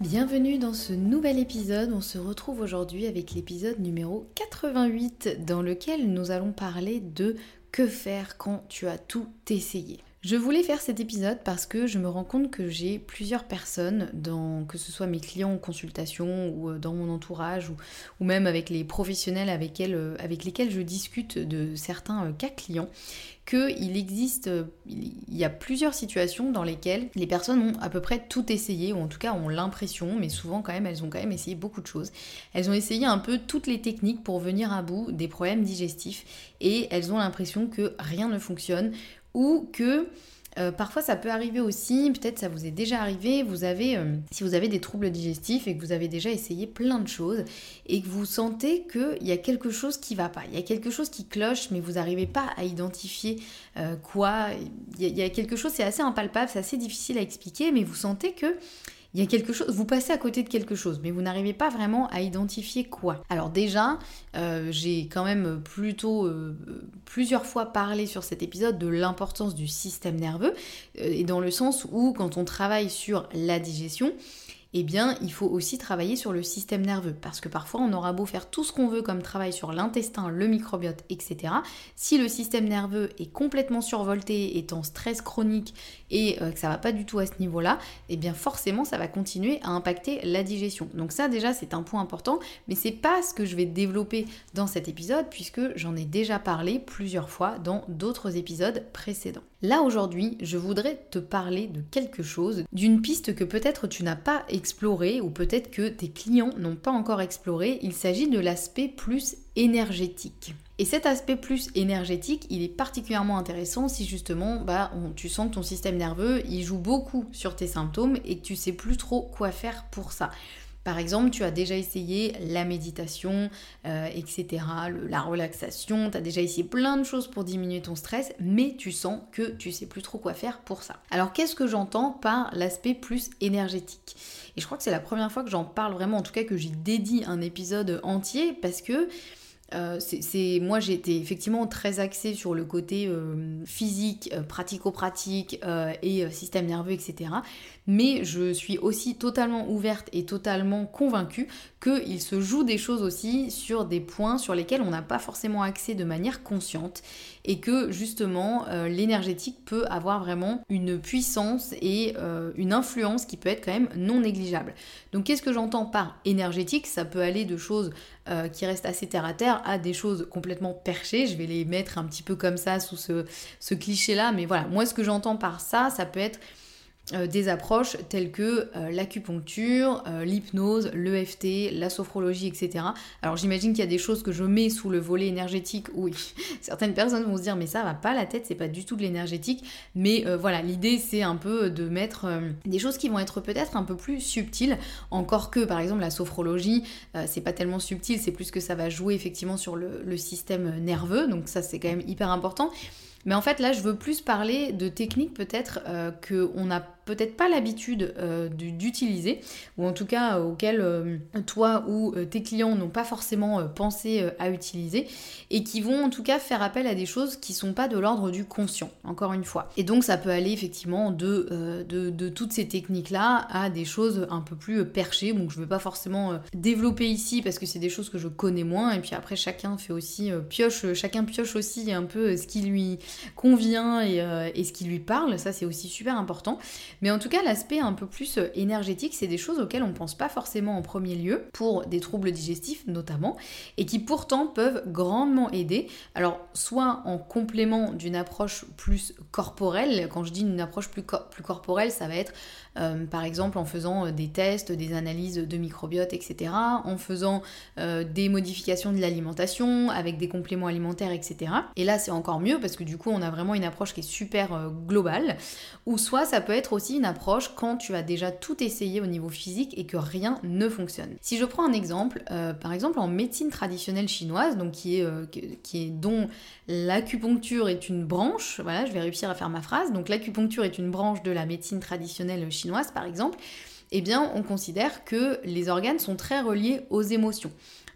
Bienvenue dans ce nouvel épisode. On se retrouve aujourd'hui avec l'épisode numéro 88 dans lequel nous allons parler de que faire quand tu as tout essayé? Je voulais faire cet épisode parce que je me rends compte que j'ai plusieurs personnes, dans, que ce soit mes clients en consultation ou euh, dans mon entourage ou, même avec les professionnels avec, euh, avec lesquels je discute de certains euh, cas clients, qu'il existe, il y a plusieurs situations dans lesquelles les personnes ont à peu près tout essayé, ou en tout cas ont l'impression, mais souvent quand même elles ont quand même essayé beaucoup de choses. Elles ont essayé un peu toutes les techniques pour venir à bout des problèmes digestifs et elles ont l'impression que rien ne fonctionne ou que euh, parfois ça peut arriver aussi, peut-être ça vous est déjà arrivé, vous avez, euh, si vous avez des troubles digestifs et que vous avez déjà essayé plein de choses et que vous sentez qu'il y a quelque chose qui va pas, il y a quelque chose qui cloche mais vous n'arrivez pas à identifier euh, quoi, il y, a quelque chose, c'est assez impalpable, c'est assez difficile à expliquer mais vous sentez que il y a quelque chose, vous passez à côté de quelque chose, mais vous n'arrivez pas vraiment à identifier quoi. Alors déjà, euh, j'ai quand même plutôt euh, plusieurs fois parlé sur cet épisode de l'importance du système nerveux, euh, et dans le sens où quand on travaille sur la digestion, eh bien, il faut aussi travailler sur le système nerveux. Parce que parfois, on aura beau faire tout ce qu'on veut comme travail sur l'intestin, le microbiote, etc. Si le système nerveux est complètement survolté, est en stress chronique et euh, que ça va pas du tout à ce niveau-là, eh bien, forcément, ça va continuer à impacter la digestion. Donc ça, déjà, c'est un point important, mais c'est pas ce que je vais développer dans cet épisode, puisque j'en ai déjà parlé plusieurs fois dans d'autres épisodes précédents. Là, aujourd'hui, je voudrais te parler de quelque chose, d'une piste que peut-être tu n'as pas exploré ou peut-être que tes clients n'ont pas encore exploré, il s'agit de l'aspect plus énergétique. Et cet aspect plus énergétique, il est particulièrement intéressant si justement bah, tu sens que ton système nerveux, il joue beaucoup sur tes symptômes et que tu sais plus trop quoi faire pour ça. Par exemple, tu as déjà essayé la méditation, euh, etc., la relaxation, tu as déjà essayé plein de choses pour diminuer ton stress, mais tu sens que tu sais plus trop quoi faire pour ça. Alors qu'est-ce que j'entends par l'aspect plus énergétique? Et je crois que c'est la première fois que j'en parle vraiment, en tout cas que j'y dédie un épisode entier, parce que euh, c'est moi j'étais effectivement très axée sur le côté euh, physique, pratico-pratique et système nerveux, etc mais je suis aussi totalement ouverte et totalement convaincue qu'il se joue des choses aussi sur des points sur lesquels on n'a pas forcément accès de manière consciente et que justement euh, l'énergétique peut avoir vraiment une puissance et euh, une influence qui peut être quand même non négligeable. Donc qu'est-ce que j'entends par énergétique? Ça peut aller de choses euh, qui restent assez terre à terre à des choses complètement perchées. Je vais les mettre un petit peu comme ça sous ce cliché-là, mais voilà, moi ce que j'entends par ça, ça peut être euh, des approches telles que euh, l'acupuncture, euh, l'hypnose, l'EFT, la sophrologie, etc. Alors j'imagine qu'il y a des choses que je mets sous le volet énergétique oui, certaines personnes vont se dire mais ça va pas la tête, c'est pas du tout de l'énergétique. Mais voilà, l'idée c'est un peu de mettre des choses qui vont être peut-être un peu plus subtiles. Encore que par exemple la sophrologie, c'est pas tellement subtil, c'est plus que ça va jouer effectivement sur le système nerveux. Donc ça c'est quand même hyper important. Mais en fait, là, je veux plus parler de techniques peut-être qu'on n'a peut-être pas l'habitude euh, d'utiliser, ou en tout cas euh, auxquelles euh, toi ou tes clients n'ont pas forcément pensé à utiliser, et qui vont en tout cas faire appel à des choses qui sont pas de l'ordre du conscient, encore une fois. Et donc ça peut aller effectivement de, de, toutes ces techniques-là à des choses un peu plus perchées, donc je ne veux pas forcément développer ici parce que c'est des choses que je connais moins, et puis après chacun fait aussi pioche, chacun pioche aussi un peu ce qui lui convient et, et ce qui lui parle, ça c'est aussi super important. Mais en tout cas, l'aspect un peu plus euh, énergétique, c'est des choses auxquelles on ne pense pas forcément en premier lieu, pour des troubles digestifs notamment, et qui pourtant peuvent grandement aider. Alors, soit en complément d'une approche plus corporelle, quand je dis une approche plus, plus corporelle, ça va être euh, par exemple en faisant euh, des tests, des analyses de microbiote, etc., en faisant des modifications de l'alimentation avec des compléments alimentaires, etc. Et là, c'est encore mieux parce que du coup, on a vraiment une approche qui est super globale. Ou soit ça peut être aussi une approche quand tu as déjà tout essayé au niveau physique et que rien ne fonctionne. Si je prends un exemple, euh, par exemple en médecine traditionnelle chinoise, donc qui est, euh, qui est dont l'acupuncture est une branche, voilà, je vais réussir à faire ma phrase, donc l'acupuncture est une branche de la médecine traditionnelle chinoise par exemple, eh bien on considère que les organes sont très reliés aux émotions.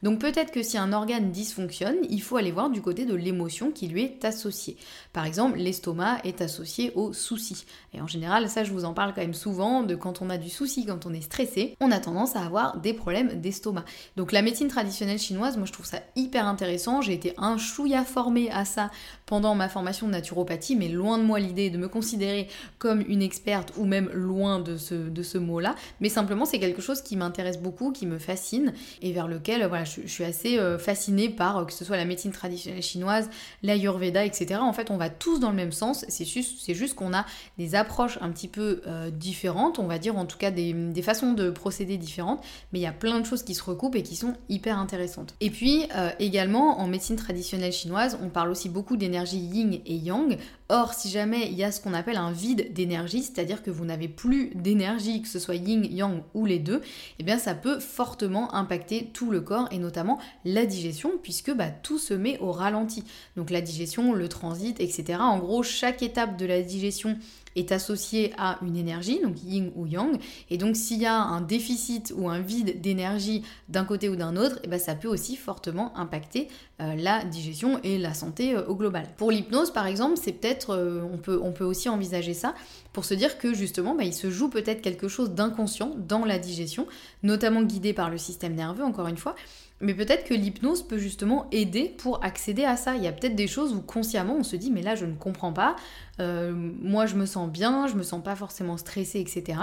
Donc peut-être que si un organe dysfonctionne, il faut aller voir du côté de l'émotion qui lui est associée. Par exemple, l'estomac est associé au souci. Et en général, ça je vous en parle quand même souvent, de quand on a du souci, quand on est stressé, on a tendance à avoir des problèmes d'estomac. Donc la médecine traditionnelle chinoise, moi je trouve ça hyper intéressant. J'ai été un chouïa formée à ça pendant ma formation de naturopathie, mais loin de moi l'idée de me considérer comme une experte ou même loin de ce, mot-là. Mais simplement c'est quelque chose qui m'intéresse beaucoup, qui me fascine et vers lequel voilà, suis assez euh, fascinée par euh, que ce soit la médecine traditionnelle chinoise, l'ayurveda, etc. En fait, on va tous dans le même sens. C'est juste, juste qu'on a des approches un petit peu euh, différentes, on va dire en tout cas des, façons de procéder différentes, mais il y a plein de choses qui se recoupent et qui sont hyper intéressantes. Et puis également en médecine traditionnelle chinoise, on parle aussi beaucoup d'énergie yin et yang. Or, si jamais il y a ce qu'on appelle un vide d'énergie, c'est-à-dire que vous n'avez plus d'énergie, que ce soit yin, yang ou les deux, eh bien ça peut fortement impacter tout le corps et notamment la digestion, puisque bah, tout se met au ralenti. Donc la digestion, le transit, etc. En gros, chaque étape de la digestion est associé à une énergie, donc yin ou yang. Et donc s'il y a un déficit ou un vide d'énergie d'un côté ou d'un autre, et eh ben, ça peut aussi fortement impacter euh, la digestion et la santé euh, au global. Pour l'hypnose par exemple, c'est peut-être, euh, on, peut, aussi envisager ça pour se dire que justement, bah, il se joue peut-être quelque chose d'inconscient dans la digestion, notamment guidé par le système nerveux, encore une fois. Mais peut-être que l'hypnose peut justement aider pour accéder à ça. Il y a peut-être des choses où consciemment on se dit mais là je ne comprends pas, moi je me sens bien, je me sens pas forcément stressée, etc.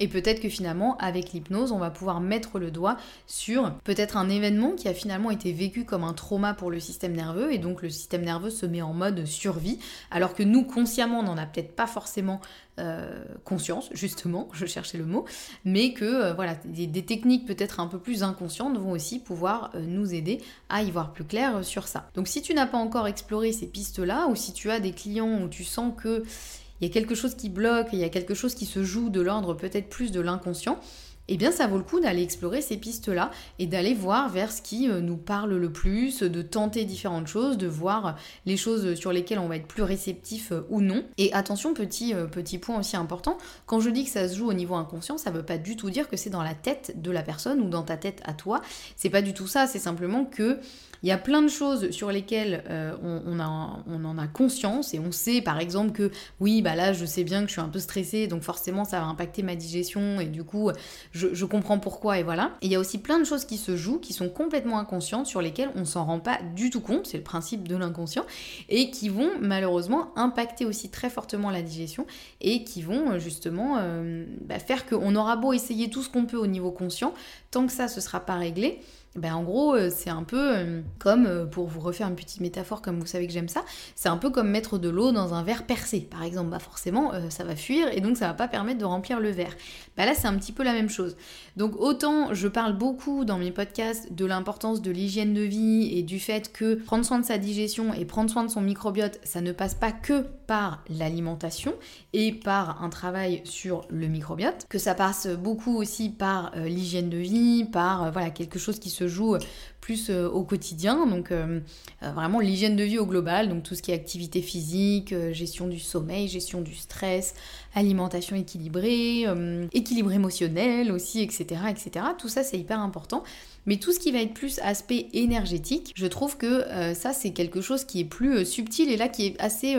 Et peut-être que finalement, avec l'hypnose, on va pouvoir mettre le doigt sur peut-être un événement qui a finalement été vécu comme un trauma pour le système nerveux, et donc le système nerveux se met en mode survie, alors que nous, consciemment, on n'en a peut-être pas forcément euh, conscience, justement, je cherchais le mot, mais que euh, voilà, des, techniques peut-être un peu plus inconscientes vont aussi pouvoir euh, nous aider à y voir plus clair sur ça. Donc si tu n'as pas encore exploré ces pistes-là, ou si tu as des clients où tu sens que il y a quelque chose qui bloque, il y a quelque chose qui se joue de l'ordre peut-être plus de l'inconscient, eh bien ça vaut le coup d'aller explorer ces pistes-là et d'aller voir vers ce qui euh, nous parle le plus, de tenter différentes choses, de voir les choses sur lesquelles on va être plus réceptif euh, ou non. Et attention, petit, euh, petit point aussi important, quand je dis que ça se joue au niveau inconscient, ça veut pas du tout dire que c'est dans la tête de la personne ou dans ta tête à toi. C'est pas du tout ça, c'est simplement que il y a plein de choses sur lesquelles euh, on, en a conscience et on sait par exemple que oui, bah là je sais bien que je suis un peu stressée donc forcément ça va impacter ma digestion et du coup comprends pourquoi et voilà. Et il y a aussi plein de choses qui se jouent qui sont complètement inconscientes sur lesquelles on s'en rend pas du tout compte, c'est le principe de l'inconscient et qui vont malheureusement impacter aussi très fortement la digestion et qui vont justement euh, bah, faire qu'on aura beau essayer tout ce qu'on peut au niveau conscient, tant que ça ne sera pas réglé, ben en gros, euh, c'est un peu euh, comme, euh, pour vous refaire une petite métaphore, comme vous savez que j'aime ça, c'est un peu comme mettre de l'eau dans un verre percé, par exemple. Bah forcément, ça va fuir et donc ça va pas permettre de remplir le verre. Bah là, c'est un petit peu la même chose. Donc autant je parle beaucoup dans mes podcasts de l'importance de l'hygiène de vie et du fait que prendre soin de sa digestion et prendre soin de son microbiote, ça ne passe pas que par l'alimentation et par un travail sur le microbiote, que ça passe beaucoup aussi par l'hygiène de vie, par voilà quelque chose qui se joue plus euh, au quotidien. Donc euh, euh, vraiment l'hygiène de vie au global, donc tout ce qui est activité physique, gestion du sommeil, gestion du stress, alimentation équilibrée, équilibre émotionnel aussi, etc. etc. Tout ça c'est hyper important. Mais tout ce qui va être plus aspect énergétique, je trouve que ça c'est quelque chose qui est plus subtil et là qui est assez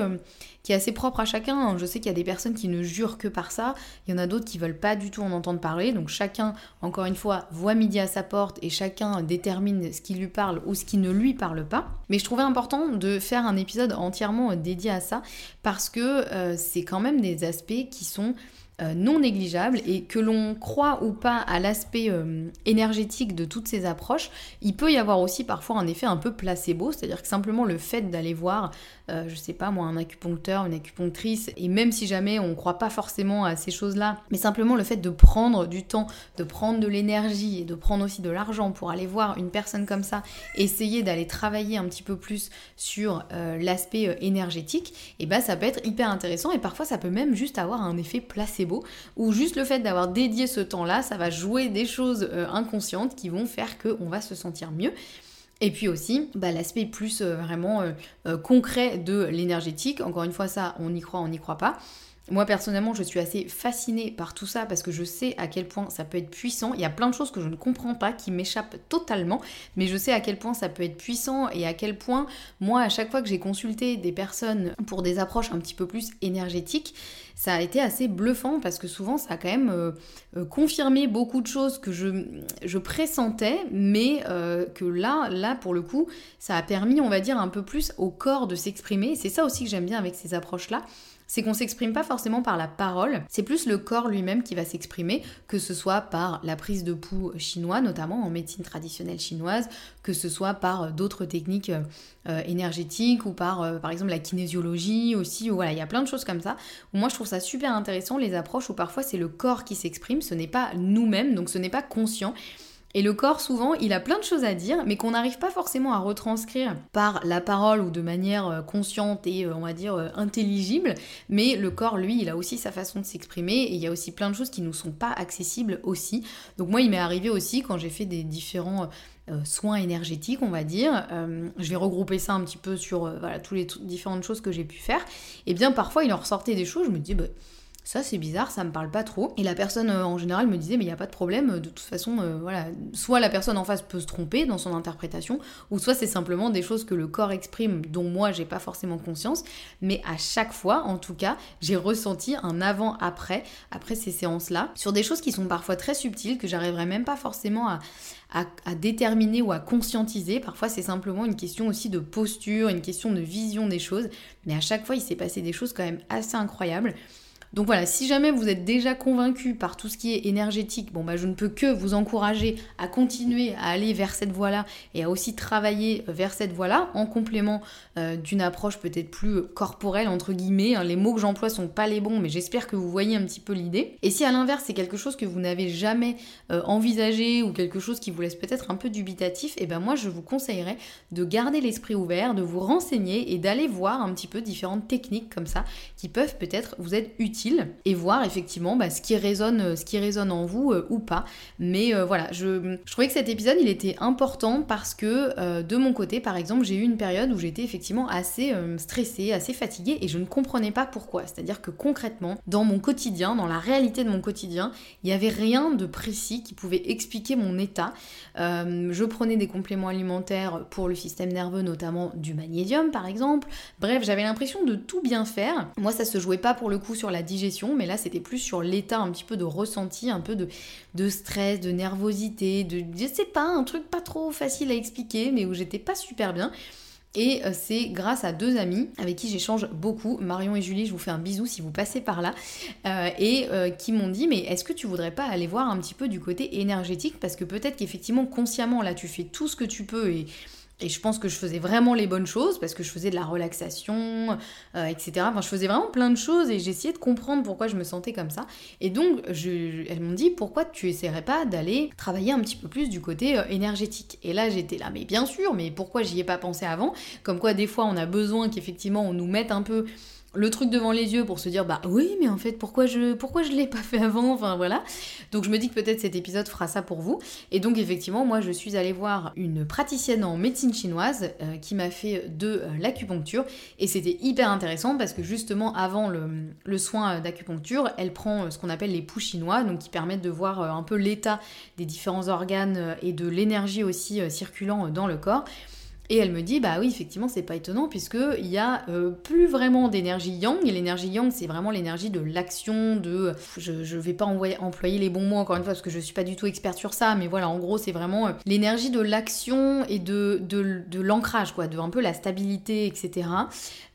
qui est assez propre à chacun. Je sais qu'il y a des personnes qui ne jurent que par ça, il y en a d'autres qui veulent pas du tout en entendre parler. Donc chacun, encore une fois, voit midi à sa porte et chacun détermine ce qui lui parle ou ce qui ne lui parle pas. Mais je trouvais important de faire un épisode entièrement dédié à ça parce que euh, c'est quand même des aspects qui sont euh, non négligeable et que l'on croit ou pas à l'aspect euh, énergétique de toutes ces approches, il peut y avoir aussi parfois un effet un peu placebo, c'est-à-dire que simplement le fait d'aller voir, euh, je sais pas moi, un acupuncteur, une acupunctrice, et même si jamais on ne croit pas forcément à ces choses-là, mais simplement le fait de prendre du temps, de prendre de l'énergie et de prendre aussi de l'argent pour aller voir une personne comme ça, essayer d'aller travailler un petit peu plus sur l'aspect énergétique, et ben ça peut être hyper intéressant et parfois ça peut même juste avoir un effet placebo ou juste le fait d'avoir dédié ce temps-là, ça va jouer des choses euh, inconscientes qui vont faire qu'on va se sentir mieux. Et puis aussi, bah, l'aspect plus euh, vraiment euh, concret de l'énergétique. Encore une fois, ça, on y croit, on n'y croit pas. Moi personnellement, je suis assez fascinée par tout ça parce que je sais à quel point ça peut être puissant. Il y a plein de choses que je ne comprends pas qui m'échappent totalement, mais je sais à quel point ça peut être puissant et à quel point moi, à chaque fois que j'ai consulté des personnes pour des approches un petit peu plus énergétiques, ça a été assez bluffant parce que souvent ça a quand même euh, euh, confirmé beaucoup de choses que je, pressentais, mais euh, que là, là pour le coup, ça a permis, on va dire, un peu plus au corps de s'exprimer. C'est ça aussi que j'aime bien avec ces approches-là c'est qu'on s'exprime pas forcément par la parole, c'est plus le corps lui-même qui va s'exprimer, que ce soit par la prise de pouls chinois, notamment en médecine traditionnelle chinoise, que ce soit par euh, d'autres techniques euh, euh, énergétiques ou par par exemple la kinésiologie aussi, ou voilà, il y a plein de choses comme ça. moi je trouve ça super intéressant les approches où parfois c'est le corps qui s'exprime, ce n'est pas nous-mêmes, donc ce n'est pas conscient. Et le corps, souvent, il a plein de choses à dire, mais qu'on n'arrive pas forcément à retranscrire par la parole ou de manière euh, consciente et, euh, on va dire, euh, intelligible. Mais le corps, lui, il a aussi sa façon de s'exprimer et il y a aussi plein de choses qui ne nous sont pas accessibles aussi. Donc moi, il m'est arrivé aussi quand j'ai fait des différents... soins énergétiques, on va dire. je vais regrouper ça un petit peu sur toutes les différentes choses que j'ai pu faire. Et bien parfois, il en ressortait des choses, je me dis, bah, ça c'est bizarre, ça me parle pas trop. Et la personne euh, en général me disait mais il n'y a pas de problème, de toute façon, euh, voilà, soit la personne en face peut se tromper dans son interprétation, ou soit c'est simplement des choses que le corps exprime dont moi j'ai pas forcément conscience, mais à chaque fois, en tout cas, j'ai ressenti un avant-après, après ces séances-là, sur des choses qui sont parfois très subtiles, que j'arriverais même pas forcément à, à, déterminer ou à conscientiser. Parfois, c'est simplement une question aussi de posture, une question de vision des choses. Mais à chaque fois, il s'est passé des choses quand même assez incroyables. Donc voilà, si jamais vous êtes déjà convaincu par tout ce qui est énergétique, bon bah je ne peux que vous encourager à continuer à aller vers cette voie-là et à aussi travailler vers cette voie-là en complément euh, d'une approche peut-être plus corporelle entre guillemets. Hein. Les mots que j'emploie sont pas les bons, mais j'espère que vous voyez un petit peu l'idée. Et si à l'inverse c'est quelque chose que vous n'avez jamais euh, envisagé ou quelque chose qui vous laisse peut-être un peu dubitatif, et eh ben moi je vous conseillerais de garder l'esprit ouvert, de vous renseigner et d'aller voir un petit peu différentes techniques comme ça qui peuvent peut-être vous être utiles et voir effectivement bah, ce, qui résonne, ce qui résonne en vous euh, ou pas. Mais euh, voilà, je, trouvais que cet épisode il était important parce que euh, de mon côté, par exemple, j'ai eu une période où j'étais effectivement assez stressée, assez fatiguée et je ne comprenais pas pourquoi. C'est-à-dire que concrètement, dans mon quotidien, dans la réalité de mon quotidien, il n'y avait rien de précis qui pouvait expliquer mon état. je prenais des compléments alimentaires pour le système nerveux, notamment du magnésium par exemple. Bref, j'avais l'impression de tout bien faire. Moi, ça se jouait pas pour le coup sur la mais là c'était plus sur l'état un petit peu de ressenti, un peu de, de stress, de nervosité, de je sais pas, un truc pas trop facile à expliquer, mais où j'étais pas super bien. Et euh, c'est grâce à deux amis avec qui j'échange beaucoup, Marion et Julie, je vous fais un bisou si vous passez par là, euh, et euh, qui m'ont dit mais est-ce que tu voudrais pas aller voir un petit peu du côté énergétique? Parce que peut-être qu'effectivement consciemment là tu fais tout ce que tu peux et et je pense que je faisais vraiment les bonnes choses parce que je faisais de la relaxation, euh, etc. Enfin, je faisais vraiment plein de choses et j'essayais de comprendre pourquoi je me sentais comme ça. Et donc, elles m'ont dit pourquoi tu essaierais pas d'aller travailler un petit peu plus du côté euh, énergétique? Et là, j'étais là, mais bien sûr, mais pourquoi j'y ai pas pensé avant? Comme quoi, des fois, on a besoin qu'effectivement on nous mette un peu le truc devant les yeux pour se dire bah oui mais en fait pourquoi je pourquoi je l'ai pas fait avant enfin voilà. Donc je me dis que peut-être cet épisode fera ça pour vous. Et donc effectivement moi je suis allée voir une praticienne en médecine chinoise euh, qui m'a fait de euh, l'acupuncture. Et c'était hyper intéressant parce que justement avant le, le soin d'acupuncture elle prend euh, ce qu'on appelle les poux chinois donc qui permettent de voir un peu l'état des différents organes et de l'énergie aussi circulant dans le corps et elle me dit, bah oui, effectivement, c'est pas étonnant, puisqu'il y a euh, plus vraiment d'énergie yang. Et l'énergie yang, c'est vraiment l'énergie de l'action, de. Je, je vais pas employer les bons mots encore une fois, parce que je suis pas du tout experte sur ça, mais voilà, en gros, c'est vraiment euh, l'énergie de l'action et de, de, l'ancrage, quoi, de un peu la stabilité, etc.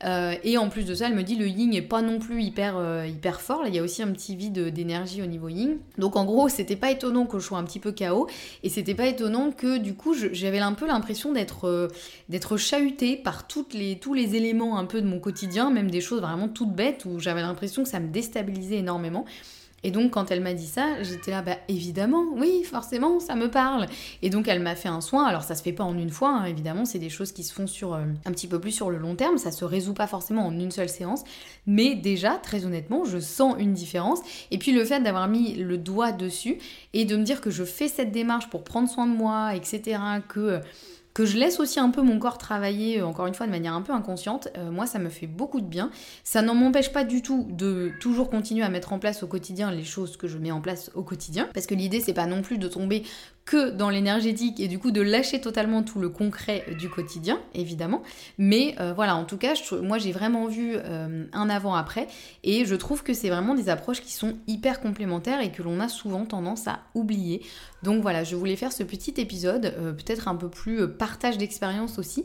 Euh, et en plus de ça, elle me dit, le yin est pas non plus hyper, hyper fort. Là, il y a aussi un petit vide d'énergie au niveau yin. Donc en gros, c'était pas étonnant que je sois un petit peu chaos, et c'était pas étonnant que du coup, j'avais un peu l'impression d'être d'être chahutée par toutes les, tous les éléments un peu de mon quotidien, même des choses vraiment toutes bêtes où j'avais l'impression que ça me déstabilisait énormément. Et donc quand elle m'a dit ça, j'étais là, bah évidemment, oui, forcément, ça me parle. Et donc elle m'a fait un soin. Alors ça se fait pas en une fois, hein, évidemment, c'est des choses qui se font sur euh, un petit peu plus sur le long terme. Ça se résout pas forcément en une seule séance, mais déjà, très honnêtement, je sens une différence. Et puis le fait d'avoir mis le doigt dessus et de me dire que je fais cette démarche pour prendre soin de moi, etc., que que je laisse aussi un peu mon corps travailler, euh, encore une fois, de manière un peu inconsciente, euh, moi, ça me fait beaucoup de bien. Ça n'en m'empêche pas du tout de toujours continuer à mettre en place au quotidien les choses que je mets en place au quotidien, parce que l'idée, c'est pas non plus de tomber que dans l'énergétique et du coup de lâcher totalement tout le concret du quotidien, évidemment. Mais euh, voilà, en tout cas, moi j'ai vraiment vu un avant-après et je trouve que c'est vraiment des approches qui sont hyper complémentaires et que l'on a souvent tendance à oublier. Donc voilà, je voulais faire ce petit épisode, peut-être un peu plus partage d'expérience aussi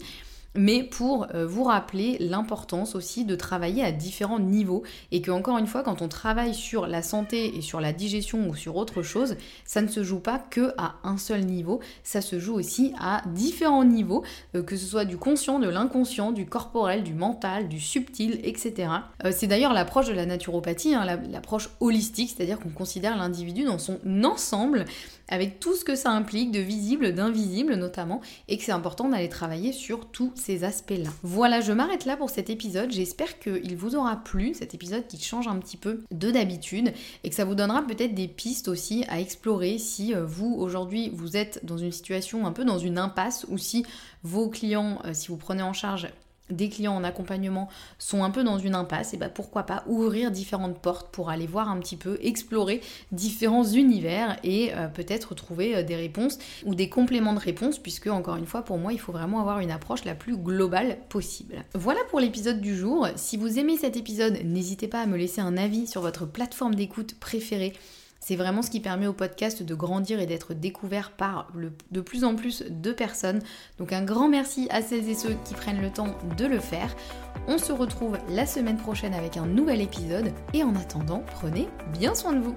mais pour euh, vous rappeler l'importance aussi de travailler à différents niveaux et que encore une fois quand on travaille sur la santé et sur la digestion ou sur autre chose, ça ne se joue pas que à un seul niveau, ça se joue aussi à différents niveaux, euh, que ce soit du conscient, de l'inconscient, du corporel, du mental, du subtil, etc. Euh, c'est d'ailleurs l'approche de la naturopathie, hein, l'approche holistique, c'est-à-dire qu'on considère l'individu dans son ensemble avec tout ce que ça implique de visible, d'invisible notamment, et que c'est important d'aller travailler sur tous ces aspects-là. Voilà, je m'arrête là pour cet épisode. J'espère qu'il vous aura plu, cet épisode qui change un petit peu de d'habitude, et que ça vous donnera peut-être des pistes aussi à explorer si euh, vous, aujourd'hui, vous êtes dans une situation un peu dans une impasse, ou si vos clients, euh, si vous prenez en charge des clients en accompagnement sont un peu dans une impasse, et bah pourquoi pas ouvrir différentes portes pour aller voir un petit peu, explorer différents univers et euh, peut-être trouver euh, des réponses ou des compléments de réponses, puisque encore une fois, pour moi, il faut vraiment avoir une approche la plus globale possible. Voilà pour l'épisode du jour. Si vous aimez cet épisode, n'hésitez pas à me laisser un avis sur votre plateforme d'écoute préférée c'est vraiment ce qui permet au podcast de grandir et d'être découvert par de plus en plus de personnes. Donc un grand merci à celles et ceux qui prennent le temps de le faire. On se retrouve la semaine prochaine avec un nouvel épisode et en attendant, prenez bien soin de vous.